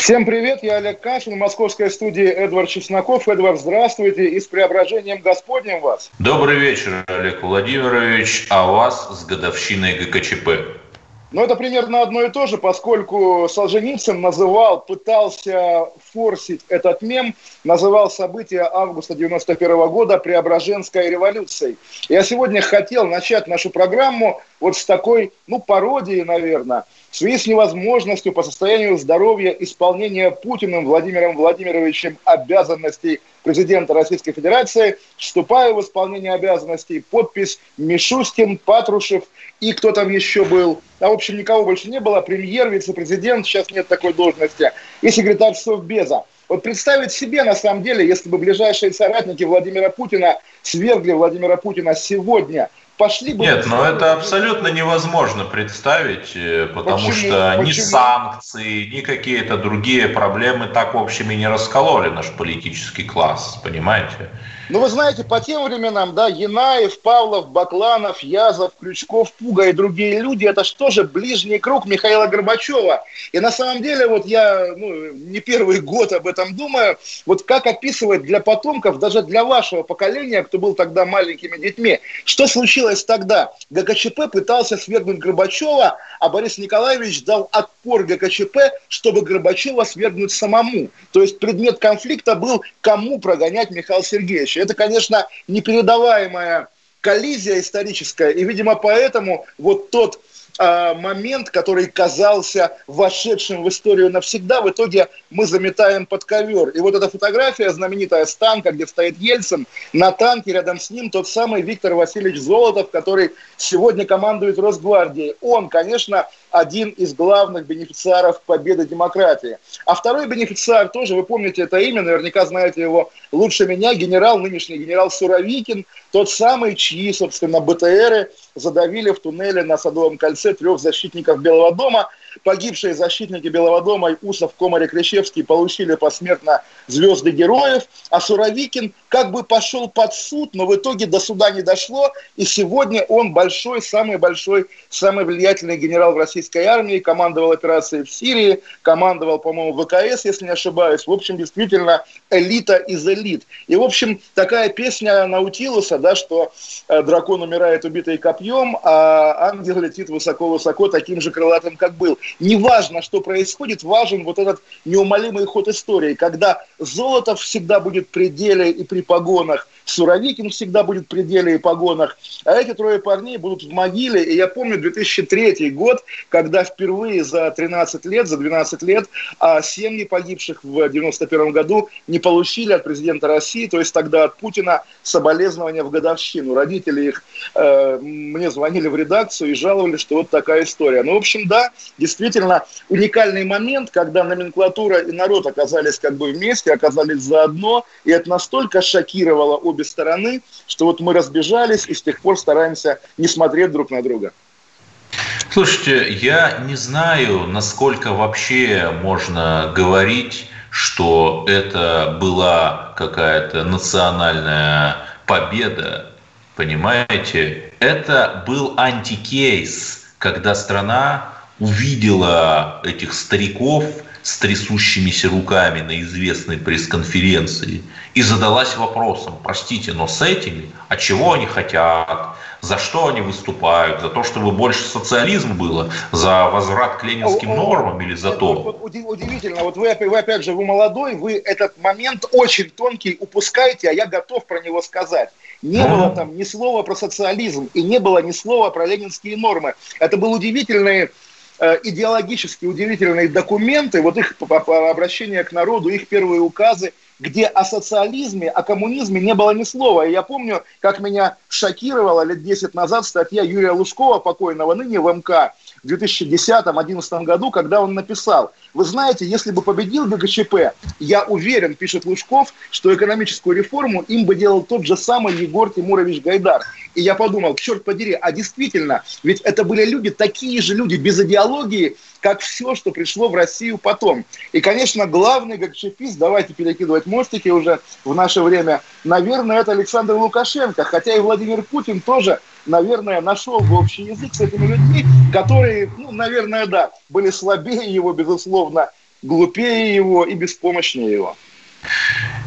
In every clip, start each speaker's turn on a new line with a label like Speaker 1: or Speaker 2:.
Speaker 1: Всем привет, я Олег Кашин, в московской студии Эдвард Чесноков. Эдвард, здравствуйте и с преображением Господним вас.
Speaker 2: Добрый вечер, Олег Владимирович, а вас с годовщиной ГКЧП.
Speaker 1: Но это примерно одно и то же, поскольку Солженицын называл, пытался форсить этот мем, называл события августа 91 года Преображенской революцией. Я сегодня хотел начать нашу программу вот с такой, ну, пародии, наверное, в связи с невозможностью по состоянию здоровья исполнения Путиным Владимиром Владимировичем обязанностей президента Российской Федерации, вступаю в исполнение обязанностей, подпись Мишустин, Патрушев и кто там еще был. А, в общем, никого больше не было. Премьер, вице-президент, сейчас нет такой должности. И секретарь Совбеза. Вот представить себе, на самом деле, если бы ближайшие соратники Владимира Путина свергли Владимира Путина сегодня – пошли бы...
Speaker 2: Нет, но это абсолютно невозможно представить, э, потому Почему? что Почему? ни санкции, ни какие-то другие проблемы так, в общем, и не раскололи наш политический класс, понимаете?
Speaker 1: Ну, вы знаете, по тем временам, да, Янаев, Павлов, Бакланов, Язов, Крючков, Пуга и другие люди, это что же ближний круг Михаила Горбачева. И на самом деле, вот я ну, не первый год об этом думаю, вот как описывать для потомков, даже для вашего поколения, кто был тогда маленькими детьми, что случилось тогда? ГКЧП пытался свергнуть Горбачева, а Борис Николаевич дал отпор ГКЧП, чтобы Горбачева свергнуть самому. То есть предмет конфликта был, кому прогонять Михаила Сергеевича. Это, конечно, непередаваемая коллизия историческая, и, видимо, поэтому вот тот э, момент, который казался вошедшим в историю навсегда, в итоге мы заметаем под ковер. И вот эта фотография знаменитая с танка, где стоит Ельцин, на танке рядом с ним тот самый Виктор Васильевич Золотов, который сегодня командует Росгвардией. Он, конечно, один из главных бенефициаров победы демократии. А второй бенефициар тоже, вы помните это имя, наверняка знаете его лучше меня, генерал, нынешний генерал Суровикин, тот самый, чьи, собственно, БТРы задавили в туннеле на Садовом кольце трех защитников Белого дома – Погибшие защитники Белого дома Усов, Комар и Крещевский получили посмертно звезды героев, а Суровикин как бы пошел под суд, но в итоге до суда не дошло, и сегодня он большой, самый большой, самый влиятельный генерал в российской армии, командовал операцией в Сирии, командовал, по-моему, ВКС, если не ошибаюсь. В общем, действительно, элита из элит. И, в общем, такая песня Наутилуса, да, что э, дракон умирает убитый копьем, а ангел летит высоко-высоко таким же крылатым, как был неважно, что происходит, важен вот этот неумолимый ход истории, когда золото всегда будет при деле и при погонах, Суровикин всегда будет при деле и погонах, а эти трое парней будут в могиле. И я помню 2003 год, когда впервые за 13 лет, за 12 лет а семьи погибших в 91 году не получили от президента России, то есть тогда от Путина, соболезнования в годовщину. Родители их э, мне звонили в редакцию и жаловали, что вот такая история. Ну, в общем, да, действительно уникальный момент, когда номенклатура и народ оказались как бы вместе, оказались заодно, и это настолько шокировало обе стороны, что вот мы разбежались и с тех пор стараемся не смотреть друг на друга.
Speaker 2: Слушайте, я не знаю, насколько вообще можно говорить, что это была какая-то национальная победа, понимаете? Это был антикейс, когда страна увидела этих стариков с трясущимися руками на известной пресс-конференции и задалась вопросом, простите, но с этими, а чего они хотят, за что они выступают, за то, чтобы больше социализм было, за возврат к ленинским нормам или за то?
Speaker 1: Удивительно, вот вы, вы опять же, вы молодой, вы этот момент очень тонкий упускаете, а я готов про него сказать. Не было там ни слова про социализм и не было ни слова про ленинские нормы. Это был удивительный идеологически удивительные документы, вот их обращение к народу, их первые указы, где о социализме, о коммунизме не было ни слова. И я помню, как меня шокировала лет 10 назад статья Юрия Лужкова, покойного ныне в МК, в 2010-2011 году, когда он написал, вы знаете, если бы победил ГКЧП, я уверен, пишет Лужков, что экономическую реформу им бы делал тот же самый Егор Тимурович Гайдар. И я подумал, черт подери, а действительно, ведь это были люди, такие же люди, без идеологии, как все, что пришло в Россию потом. И, конечно, главный ГКЧПист, давайте перекидывать мостики уже в наше время, наверное, это Александр Лукашенко, хотя и Владимир Путин тоже наверное, нашел бы общий язык с этими людьми, которые, ну, наверное, да, были слабее его, безусловно, глупее его и беспомощнее его.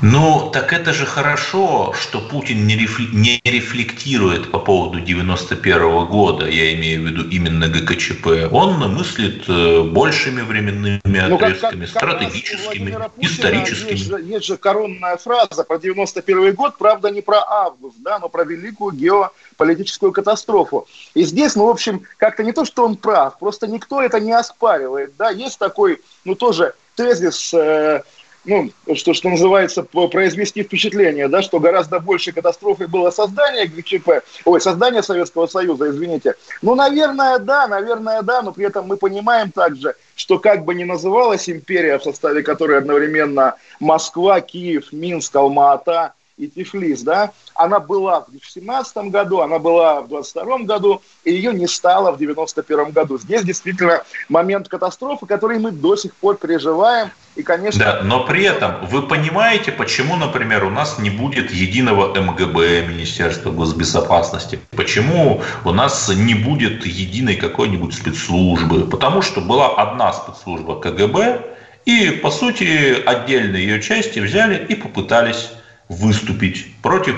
Speaker 2: Ну, так это же хорошо, что Путин не, рефлектирует по поводу 91 года, я имею в виду именно ГКЧП. Он мыслит э, большими временными ну, отрезками, как, как, стратегическими, Путина историческими.
Speaker 1: Есть же, есть же коронная фраза про 91 год, правда, не про август, да, но про великую геополитическую катастрофу. И здесь, ну, в общем, как-то не то, что он прав, просто никто это не оспаривает, да, есть такой, ну, тоже тезис э, ну, что, что называется, произвести впечатление, да, что гораздо больше катастрофой было создание ГЧП, ой, создание Советского Союза, извините. Ну, наверное, да, наверное, да, но при этом мы понимаем также, что как бы ни называлась империя, в составе которой одновременно Москва, Киев, Минск, Алма-Ата и Тифлис, да, она была в 2017 году, она была в 2022 году, и ее не стало в 1991 году. Здесь действительно момент катастрофы, который мы до сих пор переживаем. И, конечно...
Speaker 2: Да, но при этом вы понимаете, почему, например, у нас не будет единого МГБ, Министерства госбезопасности? Почему у нас не будет единой какой-нибудь спецслужбы? Потому что была одна спецслужба КГБ, и, по сути, отдельные ее части взяли и попытались выступить против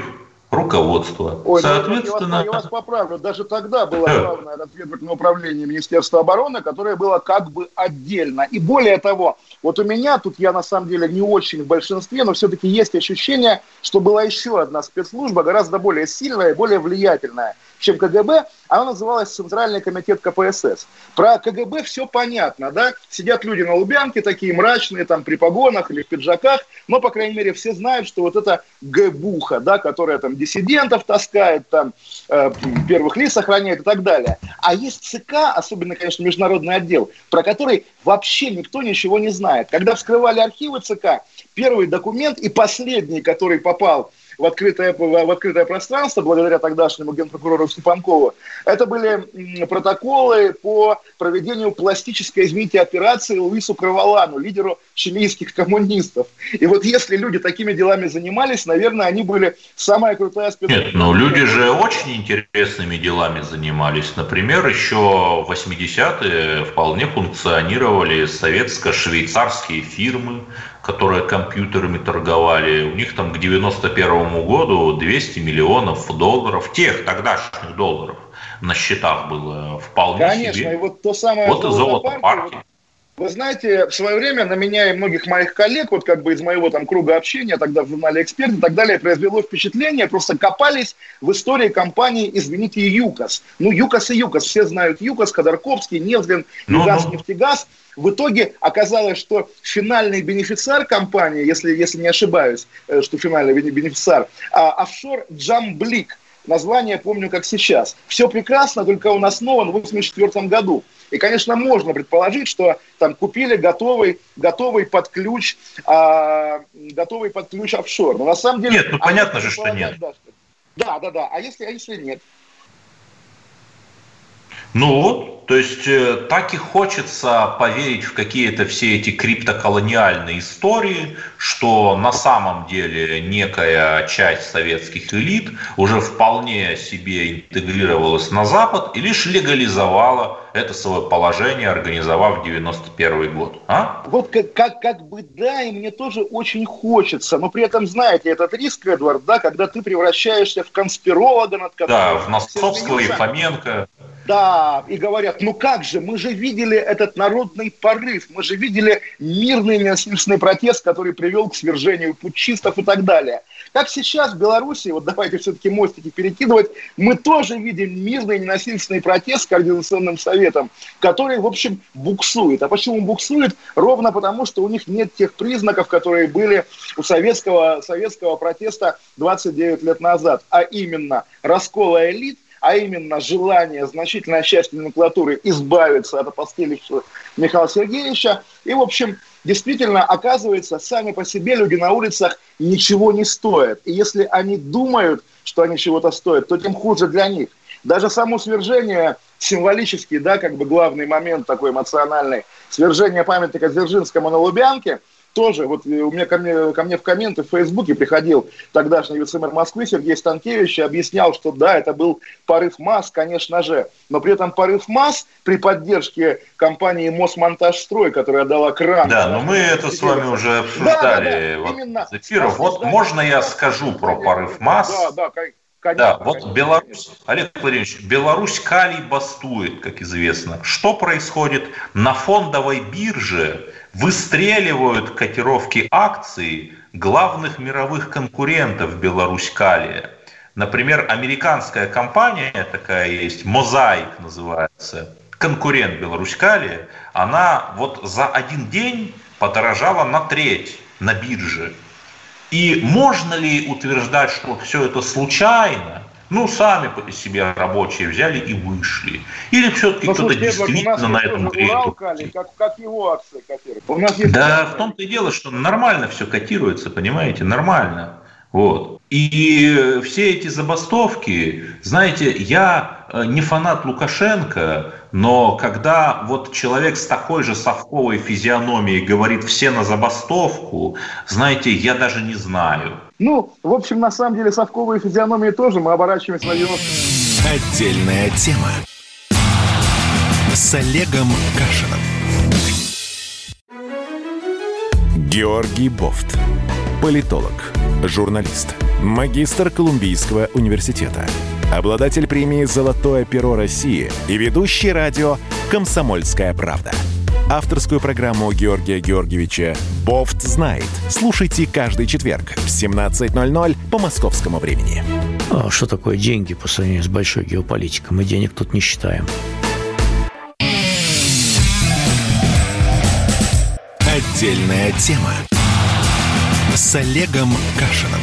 Speaker 2: руководства.
Speaker 1: Ой, ну, Соответственно... Я вас, я вас поправлю. Даже тогда было главное разведывательное управление Министерства обороны, которое было как бы отдельно. И более того, вот у меня, тут я на самом деле не очень в большинстве, но все-таки есть ощущение, что была еще одна спецслужба, гораздо более сильная и более влиятельная, чем КГБ, она называлась Центральный комитет КПСС. Про КГБ все понятно, да? Сидят люди на Лубянке, такие мрачные, там, при погонах или в пиджаках, но, по крайней мере, все знают, что вот это ГБуха, да, которая там диссидентов таскает, там, э, первых лиц охраняет и так далее. А есть ЦК, особенно, конечно, международный отдел, про который вообще никто ничего не знает. Когда вскрывали архивы ЦК, первый документ и последний, который попал в открытое, в открытое пространство, благодаря тогдашнему генпрокурору Степанкову, это были протоколы по проведению пластической, извините, операции Луису Кроволану, лидеру чилийских коммунистов. И вот если люди такими делами занимались, наверное, они были самая крутая
Speaker 2: спецслужба. Нет, но люди же очень интересными делами занимались. Например, еще в 80-е вполне функционировали советско-швейцарские фирмы, которые компьютерами торговали, у них там к 91 году 200 миллионов долларов, тех тогдашних долларов на счетах было вполне
Speaker 1: Конечно,
Speaker 2: себе.
Speaker 1: и вот то самое
Speaker 2: вот золото партии.
Speaker 1: Вы знаете, в свое время на меня и многих моих коллег, вот как бы из моего там круга общения, тогда в журнале «Эксперт» и так далее, произвело впечатление, просто копались в истории компании, извините, ЮКОС. Ну, ЮКОС и ЮКОС, все знают ЮКОС, Ходорковский, Невзлин, ну, Югас, ну. нефтегаз. В итоге оказалось, что финальный бенефициар компании, если, если не ошибаюсь, э, что финальный бенефициар, а, офшор Джамблик. Название помню как сейчас. Все прекрасно, только он основан в 1984 году. И, конечно, можно предположить, что там купили готовый, готовый под ключ, а, готовый под ключ офшор.
Speaker 2: Но на самом деле... Нет, ну понятно же, что нет.
Speaker 1: Да, да, да. А если, а если нет?
Speaker 2: Ну вот, то есть э, так и хочется поверить в какие-то все эти криптоколониальные истории, что на самом деле некая часть советских элит уже вполне себе интегрировалась на Запад и лишь легализовала это свое положение, организовав 91 год. А?
Speaker 1: Вот как, как, как бы да, и мне тоже очень хочется, но при этом, знаете, этот риск, Эдвард, да, когда ты превращаешься в конспиролога, над
Speaker 2: которым... Да, в Носцовского и Фоменко.
Speaker 1: Да, и говорят, ну как же, мы же видели этот народный порыв, мы же видели мирный ненасильственный протест, который привел к свержению путчистов и так далее. Как сейчас в Беларуси, вот давайте все-таки мостики перекидывать, мы тоже видим мирный ненасильственный протест с Координационным советом, который, в общем, буксует. А почему буксует? Ровно потому, что у них нет тех признаков, которые были у советского, советского протеста 29 лет назад, а именно раскола элит, а именно желание значительной части номенклатуры избавиться от опостылевшего Михаила Сергеевича. И, в общем, действительно, оказывается, сами по себе люди на улицах ничего не стоят. И если они думают, что они чего-то стоят, то тем хуже для них. Даже само свержение символический, да, как бы главный момент такой эмоциональный, свержение памятника Дзержинскому на Лубянке – тоже, вот э, у меня ко мне, ко мне в комменты в Фейсбуке приходил тогдашний вице-мэр Москвы Сергей Станкевич и объяснял, что да, это был порыв масс, конечно же, но при этом порыв масс при поддержке компании Мосмонтажстрой, которая дала кран.
Speaker 2: Да, но мы это с вами уже обсуждали да, да, да, вот именно. эфиров. Вот можно я скажу про порыв масс? Да, да, конечно. Да, вот конечно, Беларусь, конечно. Олег Владимирович, Беларусь калий бастует, как известно. Что происходит на фондовой бирже? Выстреливают котировки акций главных мировых конкурентов Беларусь-Калия. Например, американская компания такая есть, Мозаик называется, конкурент Беларусь-Калия, она вот за один день подорожала на треть на бирже. И можно ли утверждать, что все это случайно? Ну, сами себе рабочие взяли и вышли. Или все-таки кто-то действительно на этом греет? Как, как его акции котируют? да, в том-то и дело, что нормально все котируется, понимаете, нормально. Вот. И все эти забастовки, знаете, я э, не фанат Лукашенко, но когда вот человек с такой же совковой физиономией говорит «все на забастовку», знаете, я даже не знаю.
Speaker 1: Ну, в общем, на самом деле совковые физиономии тоже мы оборачиваемся на 90
Speaker 3: Отдельная тема с Олегом Кашином. Георгий Бофт. Политолог, журналист, магистр Колумбийского университета, обладатель премии «Золотое перо России» и ведущий радио «Комсомольская правда» авторскую программу Георгия Георгиевича «Бофт знает». Слушайте каждый четверг в 17.00 по московскому времени.
Speaker 4: А что такое деньги по сравнению с большой геополитикой? Мы денег тут не считаем.
Speaker 3: Отдельная тема с Олегом Кашиным.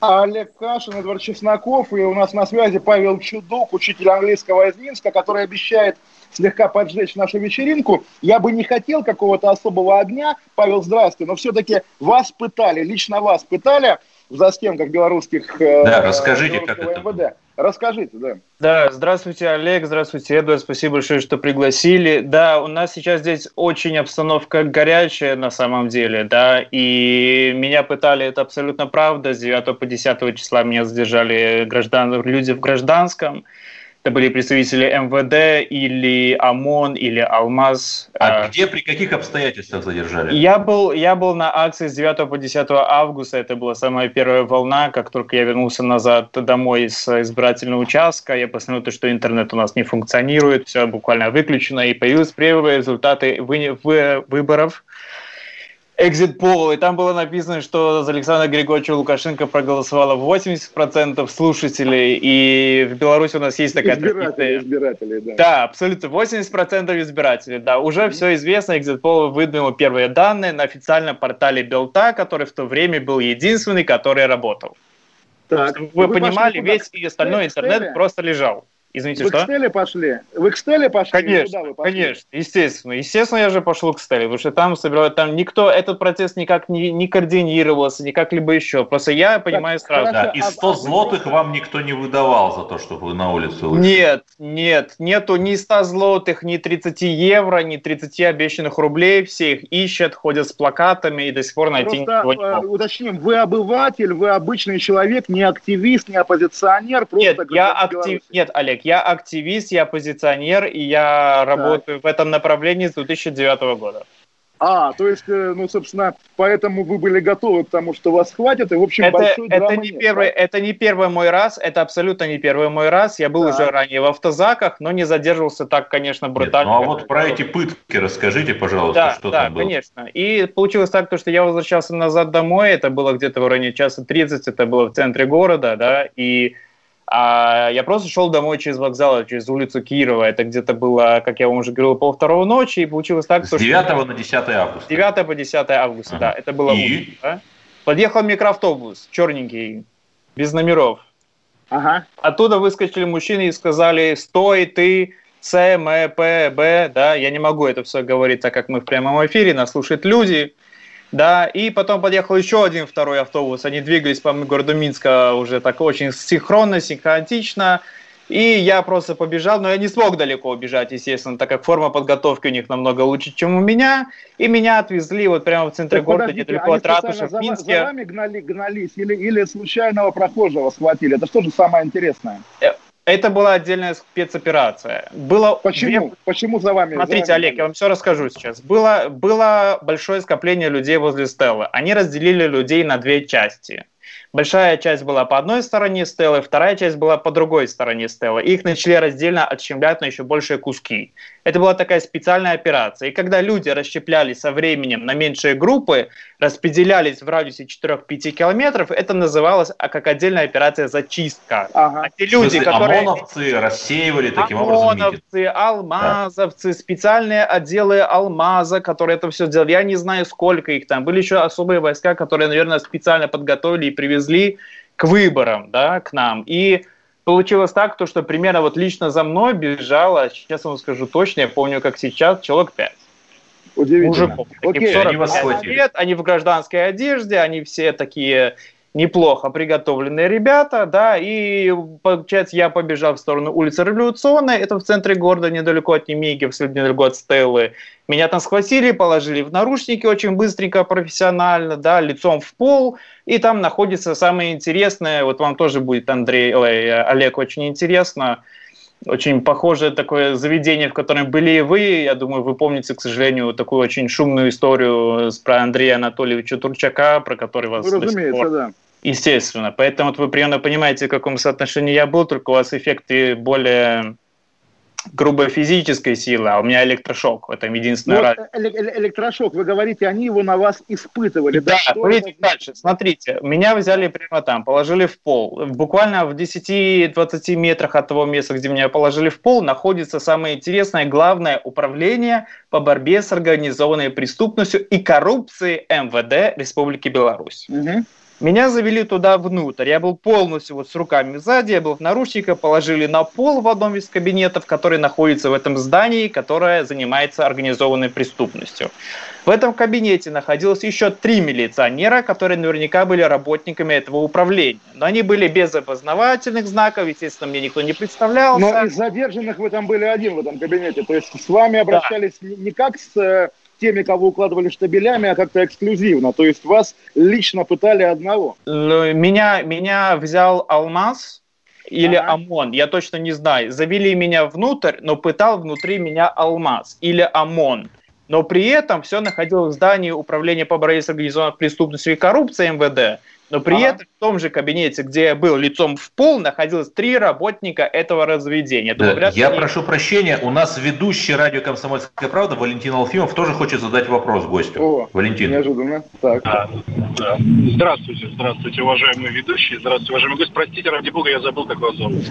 Speaker 1: Олег Кашин, Эдвард Чесноков, и у нас на связи Павел Чудук, учитель английского из Минска, который обещает слегка поджечь нашу вечеринку. Я бы не хотел какого-то особого огня, Павел, здравствуй, но все-таки вас пытали, лично вас пытали в застенках белорусских
Speaker 2: э, Да, расскажите, как это
Speaker 1: МВД. Расскажите, да.
Speaker 5: Да, здравствуйте, Олег, здравствуйте, Эдуард, спасибо большое, что пригласили. Да, у нас сейчас здесь очень обстановка горячая на самом деле, да, и меня пытали, это абсолютно правда, с 9 по 10 числа меня задержали граждан, люди в гражданском, это были представители МВД или ОМОН или Алмаз.
Speaker 2: А э, где, при каких обстоятельствах задержали?
Speaker 5: Я был, я был на акции с 9 по 10 августа, это была самая первая волна, как только я вернулся назад домой с избирательного участка, я посмотрел, то, что интернет у нас не функционирует, все буквально выключено, и появились первые результаты вы, вы, выборов экзит пол, и там было написано, что за Александра Григорьевича Лукашенко проголосовало 80% слушателей, и в Беларуси у нас есть такая...
Speaker 1: Избиратели, избиратели,
Speaker 5: да. Да, абсолютно, 80% избирателей, да. Уже mm-hmm. все известно, экзит пол выдвинул первые данные на официальном портале Белта, который в то время был единственный, который работал. Так. Чтобы вы, вы понимали, весь и остальной интернет просто лежал.
Speaker 1: Извините, вы что? Вы к Стелле пошли? Вы к Стелле пошли?
Speaker 5: Конечно, вы пошли? конечно, естественно. Естественно, я же пошел к Стелле, потому что там собирают, там никто, этот процесс никак не, не координировался, никак либо еще. Просто я понимаю так, сразу.
Speaker 2: Да, и 100 а, злотых вам никто не выдавал за то, чтобы вы на улицу
Speaker 5: вышли? Нет, нет, нету ни 100 злотых, ни 30 евро, ни 30 обещанных рублей. Все их ищут, ходят с плакатами и до сих пор найти
Speaker 1: просто, никого не э, уточним, вы обыватель, вы обычный человек, не активист, не оппозиционер.
Speaker 5: Просто нет, я актив... Нет, Олег, я активист, я оппозиционер, и я так. работаю в этом направлении с 2009 года.
Speaker 1: А, то есть, э, ну, собственно, поэтому вы были готовы к тому, что вас хватит, и, в общем,
Speaker 5: это, большой это не нет, первый, да? Это не первый мой раз, это абсолютно не первый мой раз. Я был да. уже ранее в автозаках, но не задерживался так, конечно, брутально.
Speaker 2: Нет, ну, а вот про эти пытки расскажите, пожалуйста,
Speaker 5: да,
Speaker 2: что
Speaker 5: да,
Speaker 2: там было.
Speaker 5: Да, конечно. И получилось так, что я возвращался назад домой, это было где-то в районе часа 30, это было в центре города, да, и а я просто шел домой через вокзал, через улицу Кирова. Это где-то было, как я вам уже говорил, пол второго ночи. И получилось так,
Speaker 2: С что... 9 что... на 10 августа.
Speaker 5: 9 по 10 августа, ага. да. Это было
Speaker 2: и...
Speaker 5: утро. Да? Подъехал микроавтобус, черненький, без номеров. Ага. Оттуда выскочили мужчины и сказали, стой, ты, С, М, П, Б, да, я не могу это все говорить, так как мы в прямом эфире, нас слушают люди, да, и потом подъехал еще один второй автобус, они двигались по городу Минска уже так очень синхронно, синхронатично, и я просто побежал, но я не смог далеко убежать, естественно, так как форма подготовки у них намного лучше, чем у меня. И меня отвезли вот прямо в центре так, города, недалеко от ратуши, в Минске.
Speaker 1: За вами гнали, гнались или, или случайного прохожего схватили? Это что же самое интересное?
Speaker 5: Это была отдельная спецоперация. Было
Speaker 1: Почему? Две... Почему за вами?
Speaker 5: Смотрите,
Speaker 1: за вами?
Speaker 5: Олег, я вам все расскажу сейчас. Было, было большое скопление людей возле Стеллы. Они разделили людей на две части – Большая часть была по одной стороне стелы, вторая часть была по другой стороне стелы. Их начали раздельно отщемлять на еще большие куски. Это была такая специальная операция. И когда люди расщеплялись со временем на меньшие группы, распределялись в радиусе 4-5 километров, это называлось а, как отдельная операция «зачистка».
Speaker 2: Ага. А те люди, смысле, которые... ОМОНовцы рассеивали таким
Speaker 5: образом ОМОНовцы, алмазовцы, да. специальные отделы алмаза, которые это все делали. Я не знаю, сколько их там. Были еще особые войска, которые, наверное, специально подготовили и привезли к выборам, да, к нам. И получилось так, то, что примерно вот лично за мной бежало, сейчас вам скажу точно, я помню, как сейчас, человек 5.
Speaker 1: Удивительно. Мужиков.
Speaker 5: Окей, они, лет, они в гражданской одежде, они все такие неплохо приготовленные ребята, да, и, получается, я побежал в сторону улицы Революционной, это в центре города, недалеко от Немиги, недалеко от Стеллы. Меня там схватили, положили в наручники очень быстренько, профессионально, да, лицом в пол, и там находится самое интересное, вот вам тоже будет, Андрей, ой, Олег, очень интересно, очень похожее такое заведение, в котором были и вы. Я думаю, вы помните, к сожалению, такую очень шумную историю про Андрея Анатольевича Турчака, про который вас...
Speaker 1: Ну, разумеется, пор... да.
Speaker 5: Естественно. Поэтому вот вы примерно понимаете, в каком соотношении я был, только у вас эффекты более грубой физической силы, а у меня электрошок. Это единственное.
Speaker 1: Вот э, электрошок, вы говорите, они его на вас испытывали.
Speaker 5: Да, да смотрите это... дальше. Смотрите, меня взяли прямо там, положили в пол. Буквально в 10-20 метрах от того места, где меня положили в пол, находится самое интересное, главное управление по борьбе с организованной преступностью и коррупцией МВД Республики Беларусь. Угу. Меня завели туда внутрь. Я был полностью вот с руками сзади, я был в наручниках, положили на пол в одном из кабинетов, который находится в этом здании, которое занимается организованной преступностью. В этом кабинете находилось еще три милиционера, которые наверняка были работниками этого управления. Но они были без опознавательных знаков, естественно, мне никто не представлялся.
Speaker 1: Но из задержанных вы там были один в этом кабинете, то есть с вами обращались да. не как с э, теми, кого укладывали штабелями, а как-то эксклюзивно. То есть вас лично пытали одного.
Speaker 5: Меня, меня взял Алмаз или ага. ОМОН, я точно не знаю. Завели меня внутрь, но пытал внутри меня Алмаз или ОМОН. Но при этом все находилось в здании Управления по борьбе с организованной преступностью и коррупцией МВД. Но при ага. этом в том же кабинете, где я был лицом в пол, находилось три работника этого разведения.
Speaker 2: Да, Думаю, я они... прошу прощения, у нас ведущий радио «Комсомольская правда» Валентин Алфимов тоже хочет задать вопрос гостю.
Speaker 1: О, Валентин. Неожиданно. Так.
Speaker 6: А, да. Здравствуйте, здравствуйте, уважаемые ведущие, здравствуйте, уважаемый гость. Простите, ради бога, я забыл, как вас зовут.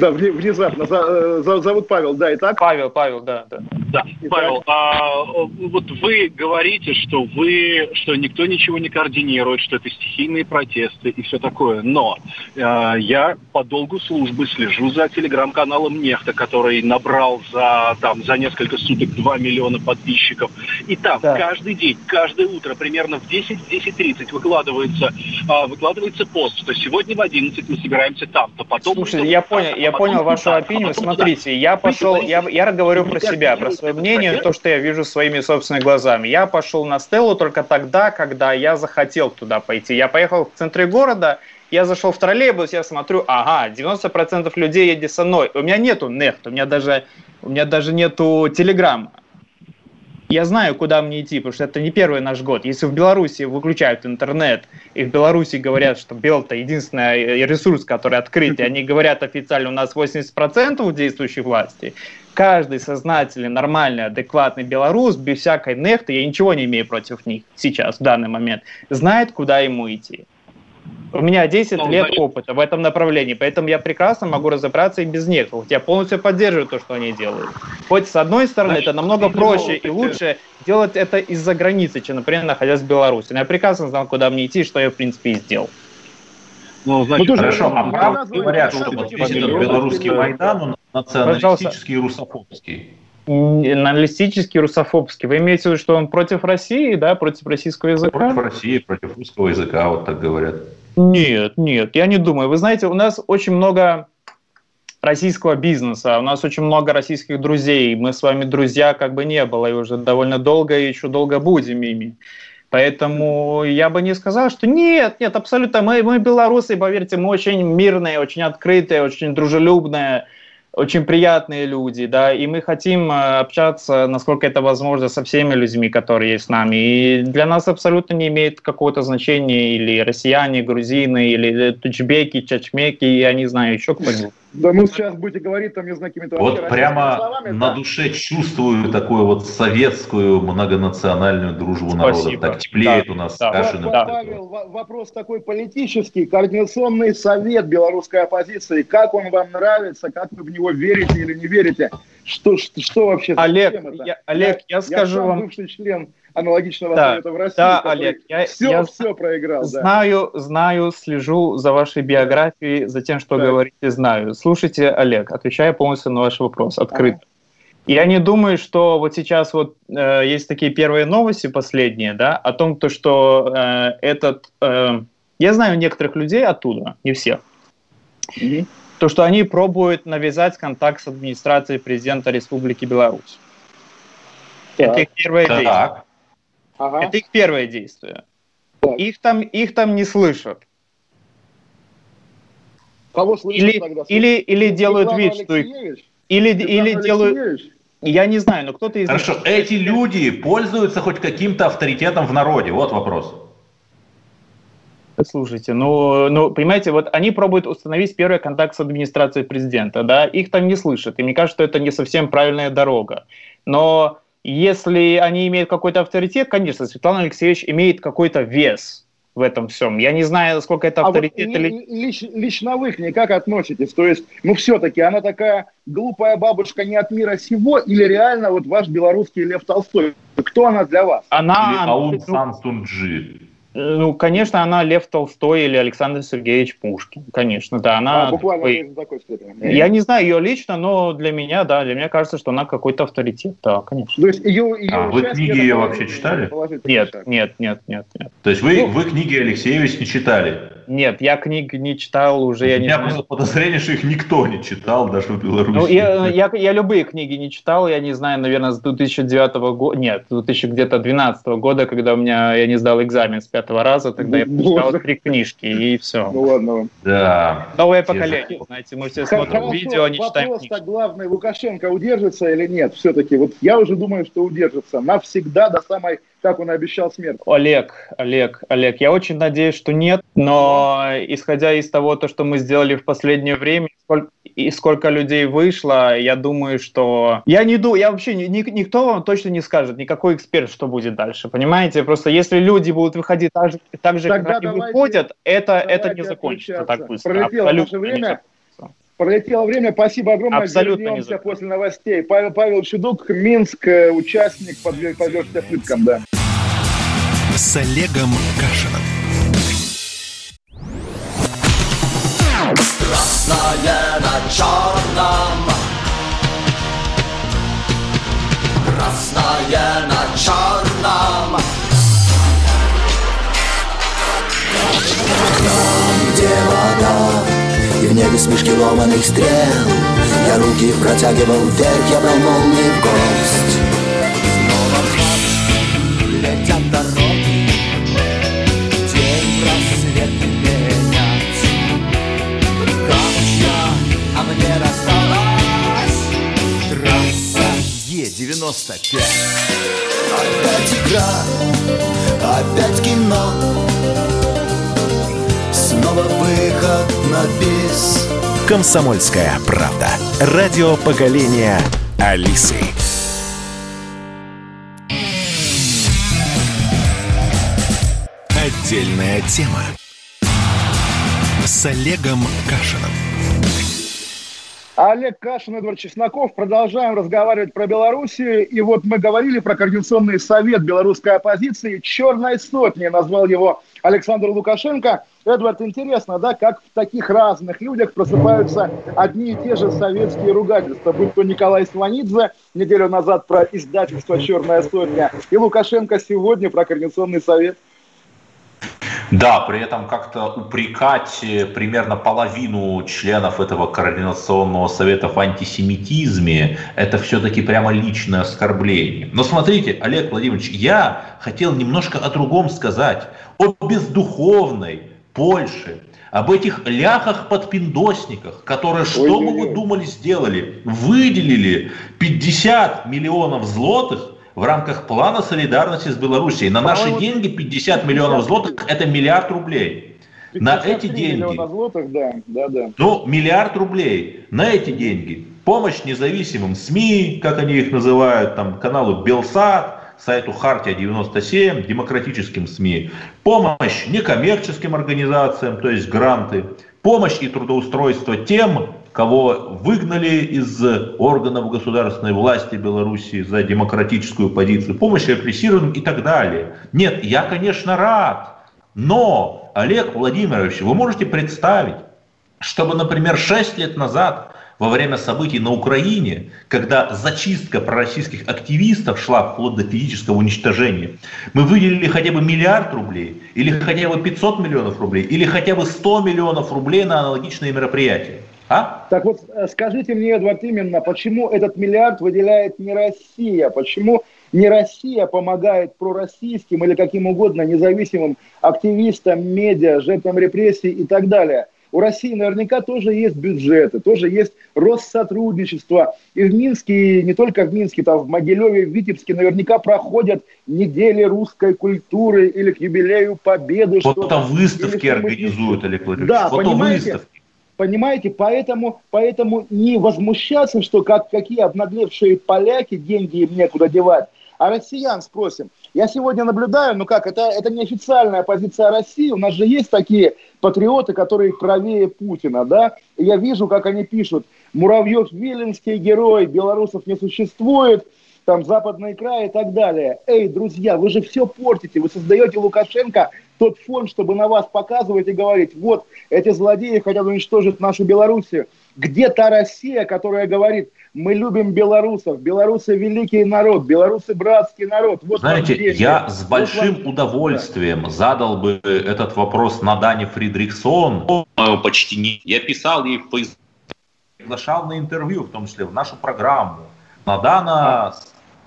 Speaker 1: Да, внезапно. Э, зовут Павел, да, и так?
Speaker 5: Павел, Павел, да. Да,
Speaker 6: да Павел, а, вот вы говорите, что вы, что никто ничего не координирует, что это стихийные протесты и все такое. Но э, я по долгу службы слежу за телеграм-каналом Нехта, который набрал за, там, за несколько суток 2 миллиона подписчиков. И там да. каждый день, каждое утро, примерно в 10-10.30 выкладывается, э, выкладывается пост, что сегодня в 11 мы собираемся там-то, потом...
Speaker 5: Слушай, я понял, я понял вашу опинию. Смотрите, я пошел, я, я говорю про себя, про свое мнение, то, что я вижу своими собственными глазами. Я пошел на Стеллу только тогда, когда я захотел туда пойти. Я поехал в центре города, я зашел в троллейбус, я смотрю, ага, 90% людей едет со мной. У меня нету нефт, у меня даже, у меня даже нету телеграмма я знаю, куда мне идти, потому что это не первый наш год. Если в Беларуси выключают интернет, и в Беларуси говорят, что Бел это единственный ресурс, который открыт, и они говорят официально, у нас 80% действующей власти, каждый сознательный, нормальный, адекватный белорус, без всякой нефты, я ничего не имею против них сейчас, в данный момент, знает, куда ему идти. У меня 10 ну, лет значит... опыта в этом направлении, поэтому я прекрасно могу разобраться и без них. Я полностью поддерживаю то, что они делают. Хоть с одной стороны, значит, это намного проще и лучше делать это из-за границы, чем, например, находясь в Беларуси. Но я прекрасно знал, куда мне идти, что я, в принципе, и сделал.
Speaker 2: Ну, значит, ну, хорошо, а правда говорят, что вот весь этот белорусский Майдан, он националистический и русофобский.
Speaker 5: Националистический, русофобский. Вы имеете в виду, что он против России, да, против российского языка?
Speaker 2: Против России, против русского языка, вот так говорят.
Speaker 5: Нет, нет, я не думаю. Вы знаете, у нас очень много российского бизнеса, у нас очень много российских друзей. Мы с вами друзья как бы не было, и уже довольно долго, и еще долго будем ими. Поэтому я бы не сказал, что нет, нет, абсолютно. Мы, мы белорусы, поверьте, мы очень мирные, очень открытые, очень дружелюбные очень приятные люди, да, и мы хотим э, общаться, насколько это возможно, со всеми людьми, которые есть с нами. И для нас абсолютно не имеет какого-то значения или россияне, грузины, или тучбеки, чачмеки, я не знаю, еще кто-нибудь.
Speaker 1: Да ну сейчас будете говорить там, не знаю, какими-то...
Speaker 2: Вот прямо словами, на да? душе чувствую такую вот советскую многонациональную дружбу народа. Так теплеет да, у нас да, Кашиным.
Speaker 1: Да. Павел, вопрос такой политический. Координационный совет белорусской оппозиции. Как он вам нравится? Как вы в него верите или не верите? Что, что, что вообще?
Speaker 5: Олег, я, Олег, я, я скажу я вам...
Speaker 1: бывший член аналогичного
Speaker 5: да, совета в России. Да, Олег, я,
Speaker 1: все, я все проиграл.
Speaker 5: Знаю, да. знаю, слежу за вашей биографией, за тем, что так. говорите, знаю. Слушайте, Олег, отвечаю полностью на ваш вопрос, открыто. Ага. Я не думаю, что вот сейчас вот э, есть такие первые новости последние, да, о том, то, что э, этот, э, я знаю некоторых людей оттуда, не всех, mm-hmm. то, что они пробуют навязать контакт с администрацией президента Республики Беларусь. Так. Это их первое так. действие. Ага. Это их первое действие. Так. Их там, их там не слышат.
Speaker 1: Кого слышат
Speaker 5: или, тогда? Или, или делают вид, что их... Или, или делают... Я не знаю, но кто-то из
Speaker 2: Хорошо, них... эти люди пользуются хоть каким-то авторитетом в народе? Вот вопрос.
Speaker 5: Слушайте, ну, ну, понимаете, вот они пробуют установить первый контакт с администрацией президента, да, их там не слышат, и мне кажется, что это не совсем правильная дорога. Но если они имеют какой-то авторитет, конечно, Светлана Алексеевич имеет какой-то вес в этом всем. Я не знаю, насколько это авторитет
Speaker 1: а вот или... Лич, лично вы к ней как относитесь? То есть, ну все-таки она такая глупая бабушка не от мира сего или реально вот ваш белорусский Лев Толстой? Кто она для вас?
Speaker 2: Она... Или Аун Сан Сунджи.
Speaker 5: Ну, конечно, она Лев Толстой или Александр Сергеевич Пушкин. Конечно, да. Она
Speaker 1: а, буквально такой... такой степени.
Speaker 5: Я не знаю ее лично, но для меня, да, для меня кажется, что она какой-то авторитет. Да, конечно. То есть
Speaker 2: ее, ее а вы книги ее вообще читали?
Speaker 5: Нет, нет, нет, нет, нет.
Speaker 2: То есть вы, ну, вы книги Алексеевич не читали?
Speaker 5: Нет, я книг не читал уже.
Speaker 2: Я У меня не просто подозрение, что их никто не читал, даже в Беларуси. Ну,
Speaker 5: я, я, я любые книги не читал, я не знаю, наверное, с 2009 года, нет, 2012 года, когда у меня, я не сдал экзамен с пятого раза, тогда я прочитал три книжки, и все.
Speaker 1: Ну ладно.
Speaker 2: Да.
Speaker 5: Новое поколение, знаете, мы все смотрим Хорошо, видео, не читаем
Speaker 1: вопрос книжки. главный, Лукашенко удержится или нет? Все-таки, вот я уже думаю, что удержится навсегда до самой как он обещал смерть.
Speaker 5: Олег, Олег, Олег, я очень надеюсь, что нет, но исходя из того, то, что мы сделали в последнее время, и сколько людей вышло, я думаю, что... Я не думаю, я вообще, ни, никто вам точно не скажет, никакой эксперт, что будет дальше, понимаете? Просто если люди будут выходить так же, так же как они выходят, это, это не закончится так быстро.
Speaker 1: Пролетело Абсолютно наше время. Пролетело время. Спасибо огромное.
Speaker 5: Абсолютно
Speaker 1: Вернемся после новостей. Павел, Павел Чудук, Минск, э, участник, подвергся пыткам, да.
Speaker 3: С Олегом Кашиным. Красное на черном. Красное на черном. Там, где вода и в небе смешки ломаных стрел. Я руки протягивал вверх, я брал молнии в гость Е-95 Опять игра, опять кино Снова выход на бис. Комсомольская правда. Радио поколения Алисы. Отдельная тема. С Олегом Кашиным.
Speaker 1: Олег Кашин, Эдвард Чесноков. Продолжаем разговаривать про Белоруссию. И вот мы говорили про Координационный совет белорусской оппозиции. «Черной сотни» назвал его Александр Лукашенко – Эдвард, интересно, да, как в таких разных людях просыпаются одни и те же советские ругательства, будь то Николай Сванидзе неделю назад про издательство «Черная сотня» и Лукашенко сегодня про Координационный совет –
Speaker 2: да, при этом как-то упрекать э, примерно половину членов этого координационного совета в антисемитизме, это все-таки прямо личное оскорбление. Но смотрите, Олег Владимирович, я хотел немножко о другом сказать, о бездуховной Польше, об этих ляхах-подпиндосниках, которые, что Ой, мы думали, сделали? Выделили 50 миллионов злотых в рамках плана солидарности с Белоруссией. На наши деньги 50 миллионов злотых – это миллиард рублей. На эти деньги, злотых, да, да, да. ну, миллиард рублей, на эти деньги помощь независимым СМИ, как они их называют, там, каналу Белсат, сайту Хартия 97, демократическим СМИ, помощь некоммерческим организациям, то есть гранты, помощь и трудоустройство тем, кого выгнали из органов государственной власти Беларуси за демократическую позицию, помощь репрессированным и так далее. Нет, я, конечно, рад, но, Олег Владимирович, вы можете представить, чтобы, например, 6 лет назад во время событий на Украине, когда зачистка пророссийских активистов шла вплоть до физического уничтожения, мы выделили хотя бы миллиард рублей, или хотя бы 500 миллионов рублей, или хотя бы 100 миллионов рублей на аналогичные мероприятия.
Speaker 1: А? Так вот, э, скажите мне, Эдвард, именно, почему этот миллиард выделяет не Россия? Почему не Россия помогает пророссийским или каким угодно независимым активистам, медиа, жертвам репрессий и так далее? У России наверняка тоже есть бюджеты, тоже есть Россотрудничество. И в Минске, и не только в Минске, там в Могилеве, в Витебске наверняка проходят недели русской культуры или к юбилею Победы.
Speaker 2: Фото выставки организуют, Олег Владимирович.
Speaker 1: Да, понимаете? Выставки. Понимаете, поэтому, поэтому не возмущаться, что как, какие обнаглевшие поляки, деньги им некуда девать, а россиян спросим. Я сегодня наблюдаю, ну как, это, это не официальная позиция России, у нас же есть такие патриоты, которые правее Путина, да, я вижу, как они пишут, Муравьев-Виленский герой, белорусов не существует, там западный край и так далее. Эй, друзья, вы же все портите, вы создаете Лукашенко тот фон, чтобы на вас показывать и говорить, вот, эти злодеи хотят уничтожить нашу Белоруссию. Где та Россия, которая говорит, мы любим белорусов, белорусы великий народ, белорусы братский народ.
Speaker 2: Вот Знаете, я с большим вот удовольствием да. задал бы этот вопрос на Дане Фридрихсон. Почти не. Я писал ей в Facebook, приглашал на интервью, в том числе в нашу программу. Надана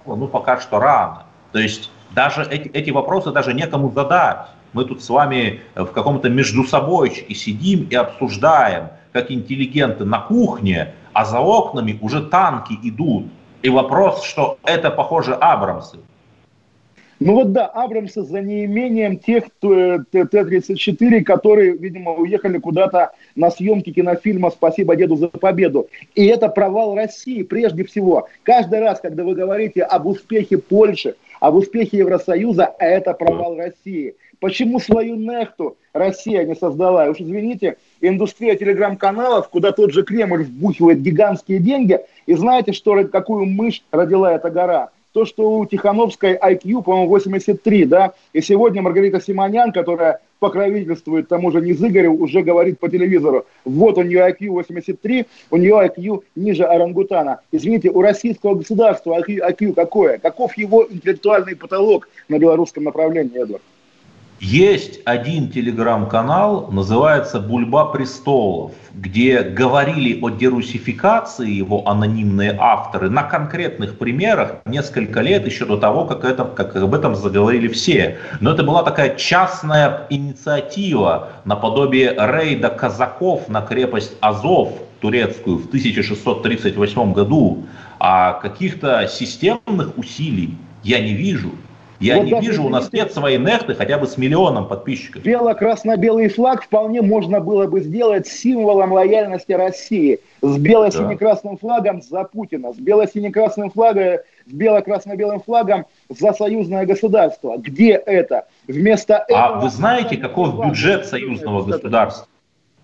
Speaker 2: ну, пока что рано. То есть даже эти, эти вопросы даже некому задать. Мы тут с вами в каком-то между собойчике сидим и обсуждаем, как интеллигенты на кухне, а за окнами уже танки идут. И вопрос, что это, похоже, Абрамсы.
Speaker 1: Ну вот да, Абрамсы за неимением тех Т-34, которые, видимо, уехали куда-то на съемки кинофильма «Спасибо деду за победу». И это провал России прежде всего. Каждый раз, когда вы говорите об успехе Польши, об успехе Евросоюза, это провал России. Почему свою нехту Россия не создала? Уж извините, индустрия телеграм-каналов, куда тот же Кремль вбухивает гигантские деньги, и знаете, что, какую мышь родила эта гора? то, что у Тихановской IQ, по-моему, 83, да, и сегодня Маргарита Симонян, которая покровительствует тому же Низыгорю, уже говорит по телевизору, вот у нее IQ 83, у нее IQ ниже орангутана. Извините, у российского государства IQ, IQ какое? Каков его интеллектуальный потолок на белорусском направлении, Эдвард?
Speaker 2: Есть один телеграм-канал, называется «Бульба престолов», где говорили о дерусификации его анонимные авторы на конкретных примерах несколько лет еще до того, как, это, как об этом заговорили все. Но это была такая частная инициатива наподобие рейда казаков на крепость Азов турецкую в 1638 году, а каких-то системных усилий я не вижу. Я вот не вижу, у нас нет своей нехты хотя бы с миллионом подписчиков.
Speaker 1: Бело-красно-белый флаг вполне можно было бы сделать символом лояльности России. С бело-сине-красным флагом за Путина, с бело-сине-красным флагом, с бело-красно-белым флагом за союзное государство. Где это?
Speaker 2: Вместо а этого... А вы знаете, каков бюджет союзного государства?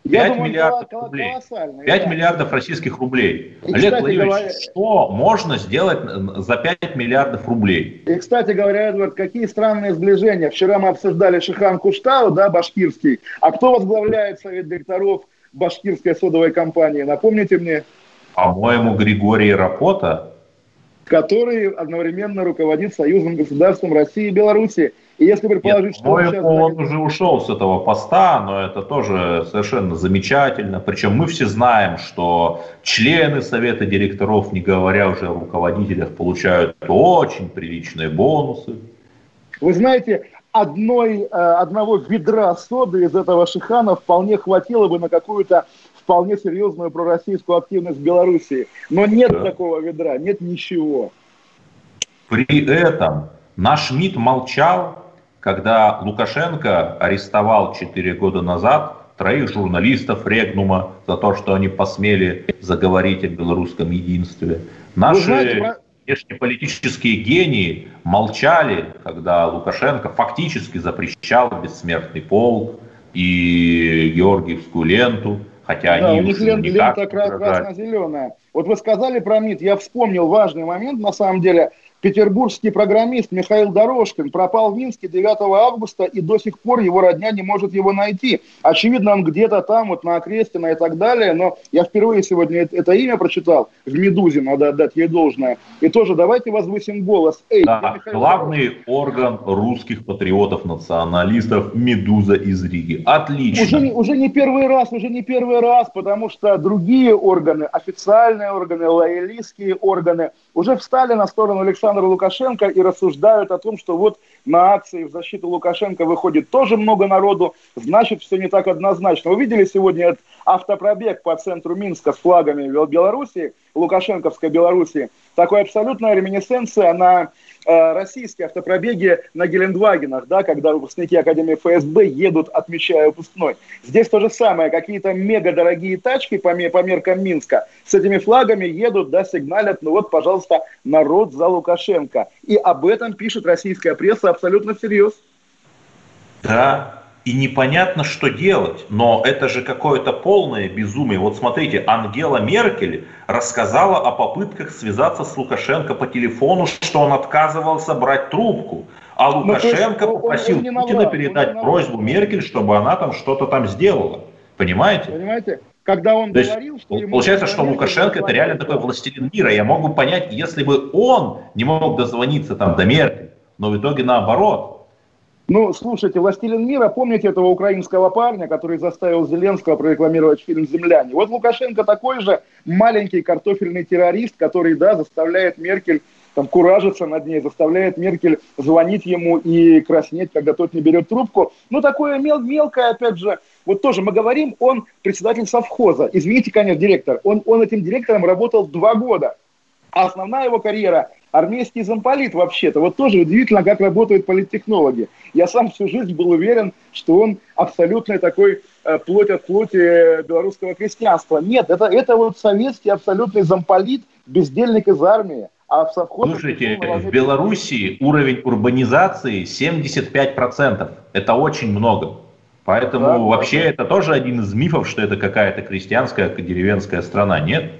Speaker 2: 5 думаю, миллиардов рублей. 5 да. миллиардов российских рублей. И, Олег Владимирович, говоря... что можно сделать за 5 миллиардов рублей?
Speaker 1: И, кстати говоря, Эдвард, какие странные сближения. Вчера мы обсуждали Шихан Куштау, да, башкирский. А кто возглавляет совет директоров башкирской содовой компании? Напомните мне.
Speaker 2: По-моему, Григорий Рапота.
Speaker 1: Который одновременно руководит союзным государством России и Беларуси. И если предположить,
Speaker 2: что он, сейчас... он уже ушел с этого поста, но это тоже совершенно замечательно. Причем мы все знаем, что члены Совета директоров, не говоря уже о руководителях, получают очень приличные бонусы.
Speaker 1: Вы знаете, одной, э, одного ведра соды из этого шихана вполне хватило бы на какую-то вполне серьезную пророссийскую активность в Белоруссии. Но нет да. такого ведра, нет ничего.
Speaker 2: При этом наш МИД молчал когда Лукашенко арестовал 4 года назад троих журналистов Регнума за то, что они посмели заговорить о белорусском единстве. Наши знаете, внешнеполитические гении молчали, когда Лукашенко фактически запрещал бессмертный полк и Георгиевскую ленту, хотя да, они у них лен,
Speaker 1: лента красно-зеленая. Вот вы сказали про МИД, я вспомнил важный момент, на самом деле – Петербургский программист Михаил Дорожкин пропал в Минске 9 августа, и до сих пор его родня не может его найти. Очевидно, он где-то там, вот на Окрестина и так далее, но я впервые сегодня это имя прочитал в «Медузе», надо отдать ей должное. И тоже давайте возвысим голос.
Speaker 2: Эй, да, главный Дорожкин. орган русских патриотов-националистов «Медуза» из Риги. Отлично.
Speaker 1: Уже, уже не первый раз, уже не первый раз, потому что другие органы, официальные органы, лоялистские органы уже встали на сторону Александра Лукашенко и рассуждают о том, что вот на акции в защиту Лукашенко выходит тоже много народу, значит, все не так однозначно. Вы видели сегодня этот автопробег по центру Минска с флагами Белоруссии, Лукашенковской Белоруссии? Такой абсолютная реминесценция на российские автопробеги на Гелендвагенах, да, когда выпускники Академии ФСБ едут, отмечая выпускной. Здесь то же самое, какие-то мега дорогие тачки по, по меркам Минска с этими флагами едут, да, сигналят, ну вот, пожалуйста, народ за Лукашенко. И об этом пишет российская пресса абсолютно всерьез.
Speaker 2: Да, и непонятно, что делать. Но это же какое-то полное безумие. Вот смотрите, Ангела Меркель рассказала о попытках связаться с Лукашенко по телефону, что он отказывался брать трубку. А ну, Лукашенко есть, попросил он, он Путина передать просьбу Меркель, чтобы она там что-то там сделала. Понимаете?
Speaker 1: Понимаете? Когда он
Speaker 2: То говорил, есть, что ему получается, что Лукашенко это реально такой властелин мира. Я могу понять, если бы он не мог дозвониться там до Меркель, но в итоге наоборот.
Speaker 1: Ну, слушайте, «Властелин мира», помните этого украинского парня, который заставил Зеленского прорекламировать фильм «Земляне»? Вот Лукашенко такой же маленький картофельный террорист, который, да, заставляет Меркель там куражиться над ней, заставляет Меркель звонить ему и краснеть, когда тот не берет трубку. Ну, такое мел мелкое, опять же, вот тоже мы говорим, он председатель совхоза. Извините, конечно, директор. Он, он этим директором работал два года. А основная его карьера армейский замполит вообще-то. Вот тоже удивительно, как работают политтехнологи. Я сам всю жизнь был уверен, что он абсолютно такой э, плоть от плоти белорусского крестьянства. Нет, это, это вот советский абсолютный замполит, бездельник из армии. А в
Speaker 2: совхозе... Слушайте, в Белоруссии уровень урбанизации 75%. Это очень много. Поэтому да, вообще да. это тоже один из мифов, что это какая-то крестьянская, деревенская страна. Нет?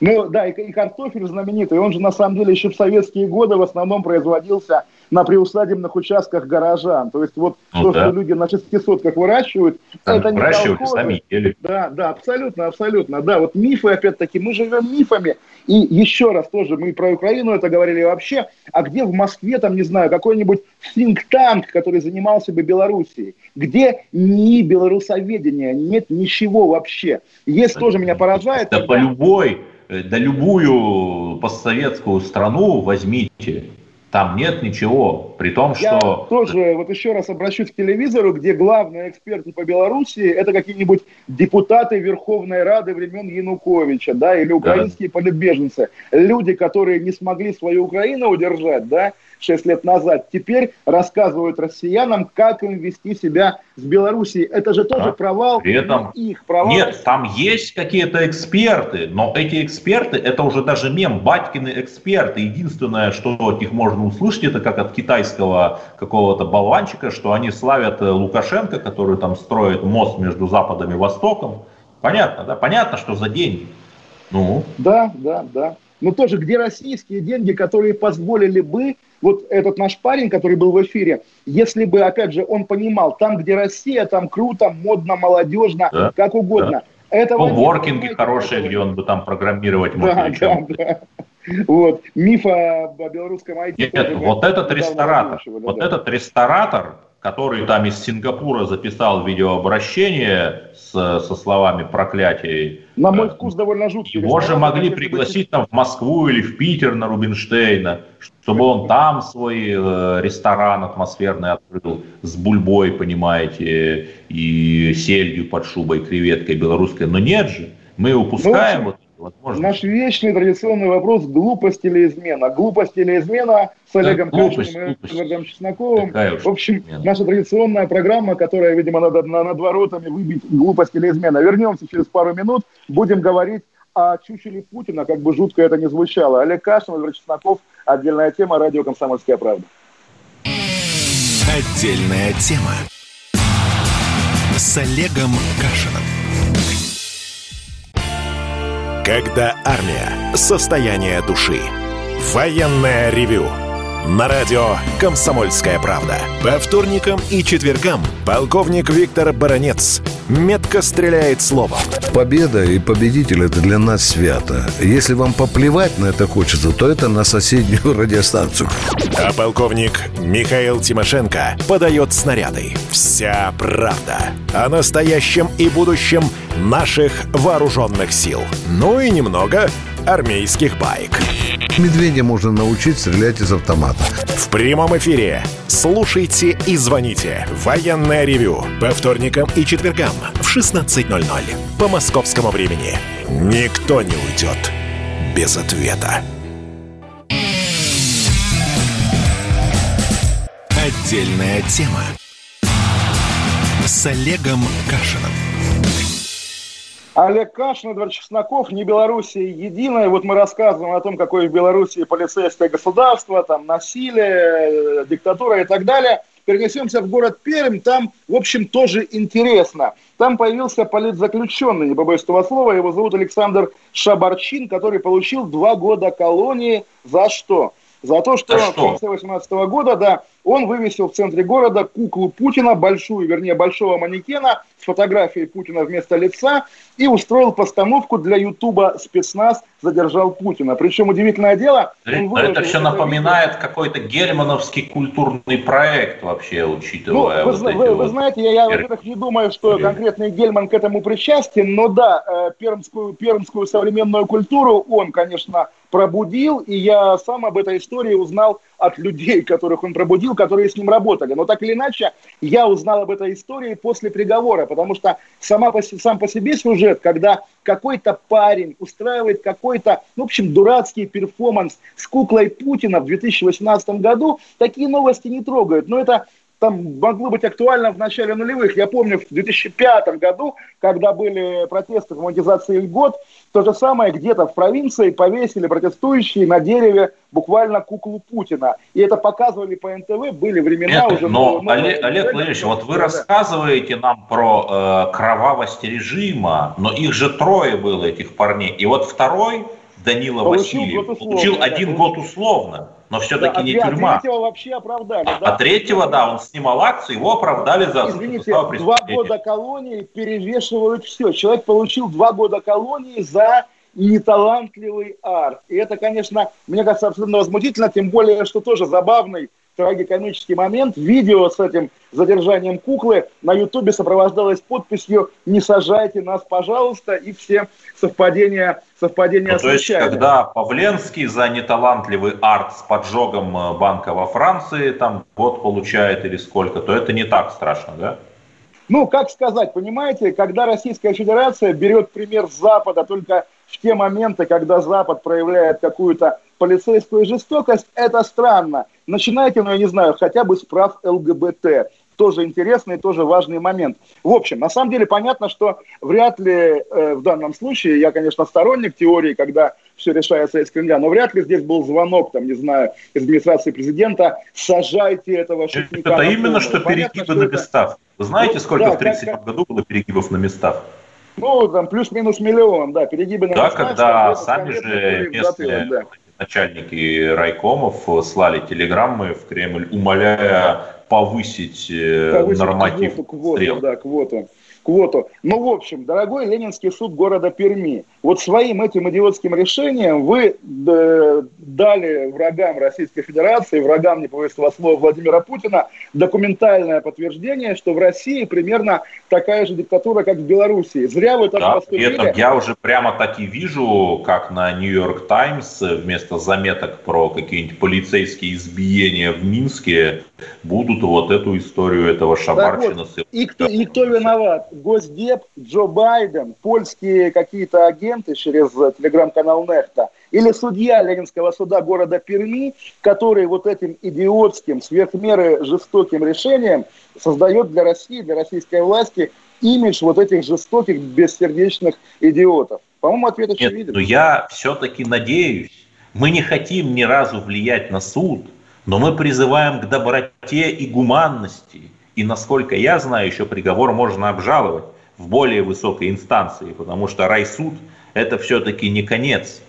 Speaker 1: Ну да, и, и картофель знаменитый, он же на самом деле еще в советские годы в основном производился на приусадебных участках горожан. То есть вот ну, то, да. что люди на шестисотках выращивают,
Speaker 2: Там это не выращивают и сами ели.
Speaker 1: Да, да, абсолютно, абсолютно. Да, вот мифы, опять-таки, мы живем мифами. И еще раз тоже, мы про Украину это говорили вообще, а где в Москве, там, не знаю, какой-нибудь think-танк, который занимался бы Белоруссией? Где ни белорусоведения, нет ничего вообще. Есть да, тоже меня поражает.
Speaker 2: Да когда... по любой, да любую постсоветскую страну возьмите, там нет ничего, при том, что... Я
Speaker 1: тоже вот еще раз обращусь к телевизору, где главные эксперты по Беларуси это какие-нибудь депутаты Верховной Рады времен Януковича, да, или украинские да. политбеженцы. Люди, которые не смогли свою Украину удержать, да, 6 лет назад, теперь рассказывают россиянам, как им вести себя с Белоруссией. Это же тоже да. провал
Speaker 2: При этом...
Speaker 1: их провал.
Speaker 2: Нет, там есть какие-то эксперты, но эти эксперты, это уже даже мем, батькины эксперты. Единственное, что от них можно услышать, это как от китайского какого-то болванчика, что они славят э, Лукашенко, который там строит мост между Западом и Востоком. Понятно, да? Понятно, что за деньги.
Speaker 1: Ну. Да, да, да. Но тоже, где российские деньги, которые позволили бы, вот этот наш парень, который был в эфире, если бы, опять же, он понимал, там, где Россия, там круто, модно, молодежно, да, как угодно.
Speaker 2: Да. Этого ну, воркинги хорошие, где он бы там программировать мог. Да, да, да.
Speaker 1: Вот. Миф о, о белорусском IT.
Speaker 2: Нет, вот этот ресторатор, вот да. этот ресторатор, который там из Сингапура записал видеообращение с, со словами проклятий.
Speaker 1: На мой вкус довольно жуткий.
Speaker 2: Его же могли пригласить там в Москву или в Питер на Рубинштейна, чтобы он там свой э, ресторан атмосферный открыл с бульбой, понимаете, и сельдью под шубой, креветкой белорусской. Но нет же, мы упускаем ну, вот
Speaker 1: возможность. Наш вечный традиционный вопрос – глупость или измена? Глупость или измена с Олегом да, Кашиным и Эдвардом Чесноком. В общем, измена. наша традиционная программа, которая, видимо, надо над воротами выбить глупость или измена. Вернемся через пару минут, будем говорить о чучеле Путина, как бы жутко это ни звучало. Олег Кашин, Эдвард Чесноков, отдельная тема, радио «Комсомольская правда».
Speaker 7: Отдельная тема с Олегом Кашиным. Когда армия. Состояние души. Военное ревю. На радио «Комсомольская правда». По вторникам и четвергам полковник Виктор Баранец метко стреляет словом.
Speaker 8: Победа и победитель – это для нас свято. Если вам поплевать на это хочется, то это на соседнюю радиостанцию.
Speaker 7: А полковник Михаил Тимошенко подает снаряды. Вся правда о настоящем и будущем наших вооруженных сил. Ну и немного армейских байк.
Speaker 8: Медведя можно научить стрелять из автомата.
Speaker 7: В прямом эфире. Слушайте и звоните. Военное ревю. По вторникам и четвергам в 16.00. По московскому времени. Никто не уйдет без ответа. Отдельная тема. С Олегом Кашином.
Speaker 1: Олег Кашин, Эдвард Чесноков, не Белоруссия единая. Вот мы рассказываем о том, какое в Белоруссии полицейское государство, там насилие, э, диктатура и так далее. Перенесемся в город Пермь, там, в общем, тоже интересно. Там появился политзаключенный, не побоюсь этого слова, его зовут Александр Шабарчин, который получил два года колонии. За что? За то, что, что? в конце 2018 года, да, он вывесил в центре города куклу Путина, большую, вернее, большого манекена с фотографией Путина вместо лица и устроил постановку для Ютуба «Спецназ задержал Путина». Причем, удивительное дело...
Speaker 2: это все напоминает видео. какой-то германовский культурный проект вообще, учитывая
Speaker 1: ну, вы, вот вы, вот вы знаете, я, я во-первых, не думаю, что конкретный Гельман к этому причастен, но да, э, пермскую, пермскую современную культуру он, конечно, пробудил, и я сам об этой истории узнал от людей, которых он пробудил, которые с ним работали. Но так или иначе, я узнал об этой истории после приговора, потому что сама по, сам по себе сюжет, когда какой-то парень устраивает какой-то, ну, в общем, дурацкий перформанс с куклой Путина в 2018 году, такие новости не трогают. Но это там могло быть актуально в начале нулевых. Я помню, в 2005 году, когда были протесты в монетизации льгот, то же самое где-то в провинции повесили протестующие на дереве буквально куклу Путина. И это показывали по НТВ, были времена
Speaker 2: Нет,
Speaker 1: уже...
Speaker 2: Но, но Олег, Олег Владимирович, вот вы да. рассказываете нам про э, кровавость режима, но их же трое было, этих парней. И вот второй, Данила получил Васильев, год получил один да, год условно но все-таки да, не а тюрьма. А третьего
Speaker 1: вообще оправдали.
Speaker 2: Да? а третьего, да, он снимал акцию, его оправдали за
Speaker 1: Извините, два года колонии перевешивают все. Человек получил два года колонии за неталантливый арт. И это, конечно, мне кажется, абсолютно возмутительно, тем более, что тоже забавный трагикомический момент. Видео с этим задержанием куклы на Ютубе сопровождалось подписью «Не сажайте нас, пожалуйста», и все совпадения, совпадения ну,
Speaker 2: То есть, когда Павленский за неталантливый арт с поджогом э, банка во Франции там год получает или сколько, то это не так страшно, да?
Speaker 1: Ну, как сказать, понимаете, когда Российская Федерация берет пример Запада только в те моменты, когда Запад проявляет какую-то полицейскую жестокость, это странно. Начинайте, ну, я не знаю, хотя бы с прав ЛГБТ тоже интересный, тоже важный момент. В общем, на самом деле понятно, что вряд ли э, в данном случае, я, конечно, сторонник теории, когда все решается из Кремля, но вряд ли здесь был звонок, там, не знаю, из администрации президента, сажайте этого шутника.
Speaker 2: Это именно что перегибы понятно, на местах. Вы знаете, ну, сколько да, в 1937 году было перегибов на местах?
Speaker 1: Ну, там плюс-минус миллион, да, перегибы на
Speaker 2: да, местах. Да, когда сами же местные да. Начальники райкомов слали телеграммы в Кремль, умоляя повысить, э, повысить норматив
Speaker 1: квоту, квоту, да, квоту квоту. Ну, в общем, дорогой Ленинский суд города Перми, вот своим этим идиотским решением вы э, дали врагам Российской Федерации, врагам, не повесил слова, Владимира Путина, документальное подтверждение, что в России примерно такая же диктатура, как в Белоруссии. Зря вы так да, поступили.
Speaker 2: При этом я уже прямо так и вижу, как на Нью-Йорк Таймс вместо заметок про какие-нибудь полицейские избиения в Минске будут вот эту историю этого шабарчина.
Speaker 1: Вот, и, кто, и кто виноват? Госдеп, Джо Байден, польские какие-то агенты через телеграм-канал Нехта или судья Ленинского суда города Перми, который вот этим идиотским, сверхмеры жестоким решением создает для России, для российской власти имидж вот этих жестоких, бессердечных идиотов. По-моему, ответ очевиден. Нет,
Speaker 2: но я все-таки надеюсь, мы не хотим ни разу влиять на суд, но мы призываем к доброте и гуманности – и насколько я знаю, еще приговор можно обжаловать в более высокой инстанции, потому что райсуд – это все-таки не конец.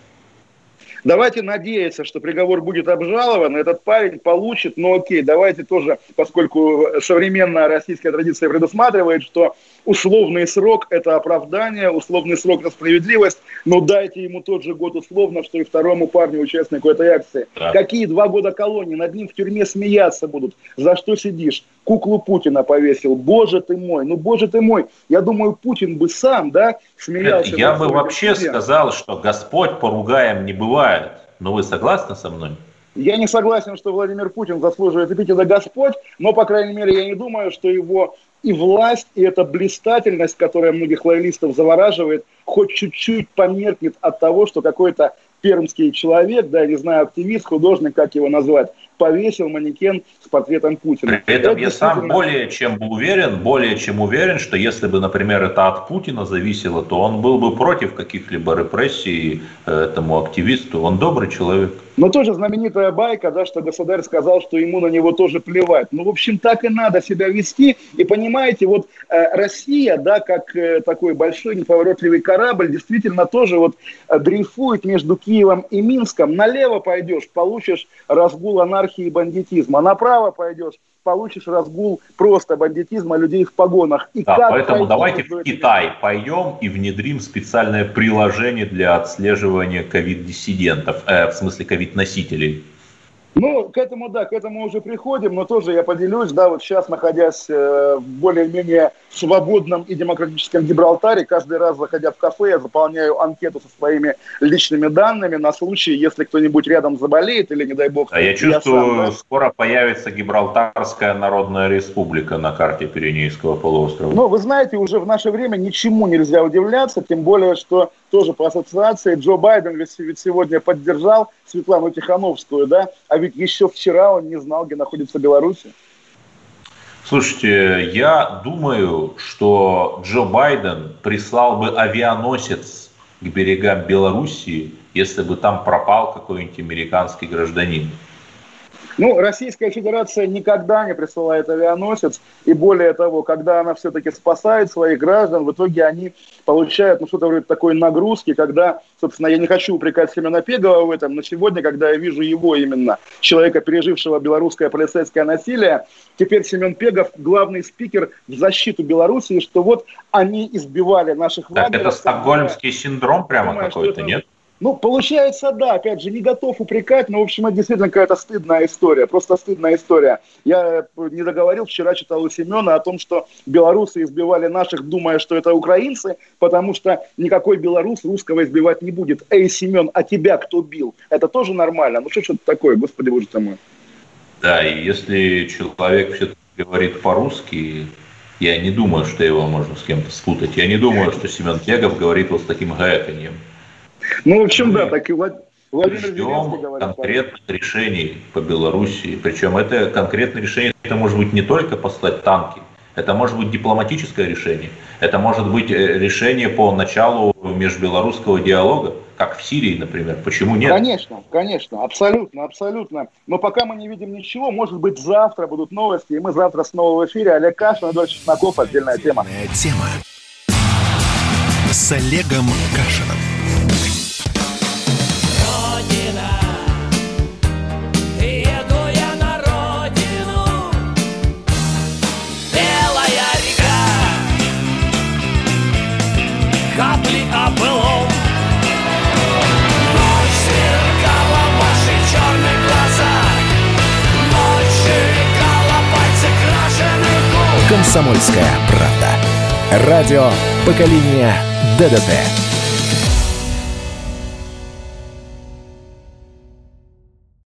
Speaker 1: Давайте надеяться, что приговор будет обжалован, этот парень получит, но окей, давайте тоже, поскольку современная российская традиция предусматривает, что условный срок – это оправдание, условный срок – это справедливость, но дайте ему тот же год условно, что и второму парню, участнику этой акции. Да. Какие два года колонии? Над ним в тюрьме смеяться будут. За что сидишь? Куклу Путина повесил. Боже ты мой, ну боже ты мой. Я думаю, Путин бы сам, да, смеялся.
Speaker 2: Я бы вообще студент. сказал, что Господь поругаем не бывает. Но вы согласны со мной?
Speaker 1: Я не согласен, что Владимир Путин заслуживает эпитета Господь, но, по крайней мере, я не думаю, что его и власть, и эта блистательность, которая многих лоялистов завораживает, хоть чуть-чуть померкнет от того, что какой-то пермский человек, да, я не знаю, активист, художник, как его назвать, повесил манекен с портретом Путина.
Speaker 2: При этом это я сам более чем уверен, более чем уверен, что если бы, например, это от Путина зависело, то он был бы против каких-либо репрессий э, этому активисту. Он добрый человек.
Speaker 1: Но тоже знаменитая байка, да, что государь сказал, что ему на него тоже плевать. Ну, в общем, так и надо себя вести. И понимаете, вот э, Россия, да, как э, такой большой неповоротливый корабль, действительно тоже вот э, дрейфует между Киевом и Минском. Налево пойдешь, получишь разгул анархии и бандитизма. Направо пойдешь, получишь разгул просто бандитизма людей в погонах.
Speaker 2: И да, поэтому давайте в Китай пойдем и внедрим специальное приложение для отслеживания ковид-диссидентов, э, в смысле ковид-носителей.
Speaker 1: Ну, к этому, да, к этому уже приходим, но тоже я поделюсь, да, вот сейчас, находясь э, в более-менее свободном и демократическом Гибралтаре, каждый раз, заходя в кафе, я заполняю анкету со своими личными данными на случай, если кто-нибудь рядом заболеет или, не дай бог...
Speaker 2: А я чувствую, я сам, да? скоро появится Гибралтарская Народная Республика на карте Пиренейского полуострова.
Speaker 1: Ну, вы знаете, уже в наше время ничему нельзя удивляться, тем более, что тоже по ассоциации Джо Байден ведь, сегодня поддержал Светлану Тихановскую, да, а ведь еще вчера он не знал, где находится Беларусь.
Speaker 2: Слушайте, я думаю, что Джо Байден прислал бы авианосец к берегам Белоруссии, если бы там пропал какой-нибудь американский гражданин.
Speaker 1: Ну, Российская Федерация никогда не присылает авианосец, и более того, когда она все-таки спасает своих граждан, в итоге они получают, ну, что-то вроде такой нагрузки, когда, собственно, я не хочу упрекать Семена Пегова в этом, но сегодня, когда я вижу его именно, человека, пережившего белорусское полицейское насилие, теперь Семен Пегов главный спикер в защиту Белоруссии, что вот они избивали наших
Speaker 2: Так это стокгольмский синдром прямо какой-то, нет?
Speaker 1: Ну, получается, да, опять же, не готов упрекать, но, в общем, это действительно какая-то стыдная история, просто стыдная история. Я не договорил, вчера читал у Семена о том, что белорусы избивали наших, думая, что это украинцы, потому что никакой белорус русского избивать не будет. Эй, Семен, а тебя кто бил? Это тоже нормально? Ну, что ж это такое, господи боже ты мой.
Speaker 2: Да, и если человек все-таки говорит по-русски, я не думаю, что его можно с кем-то спутать. Я не думаю, что Семен Тегов говорит вот с таким гаяканьем.
Speaker 1: Ну, в общем, да, так и,
Speaker 2: Владимир ждем конкретных решений по Белоруссии. Причем это конкретное решение, это может быть не только послать танки, это может быть дипломатическое решение, это может быть э, решение по началу межбелорусского диалога, как в Сирии, например. Почему нет?
Speaker 1: Конечно, конечно, абсолютно, абсолютно. Но пока мы не видим ничего, может быть, завтра будут новости, и мы завтра снова в эфире. Олег Кашин, Эдуард Чесноков, отдельная тема.
Speaker 9: Тема с Олегом Кашином. «Комсомольская правда». Радио поколения ДДТ».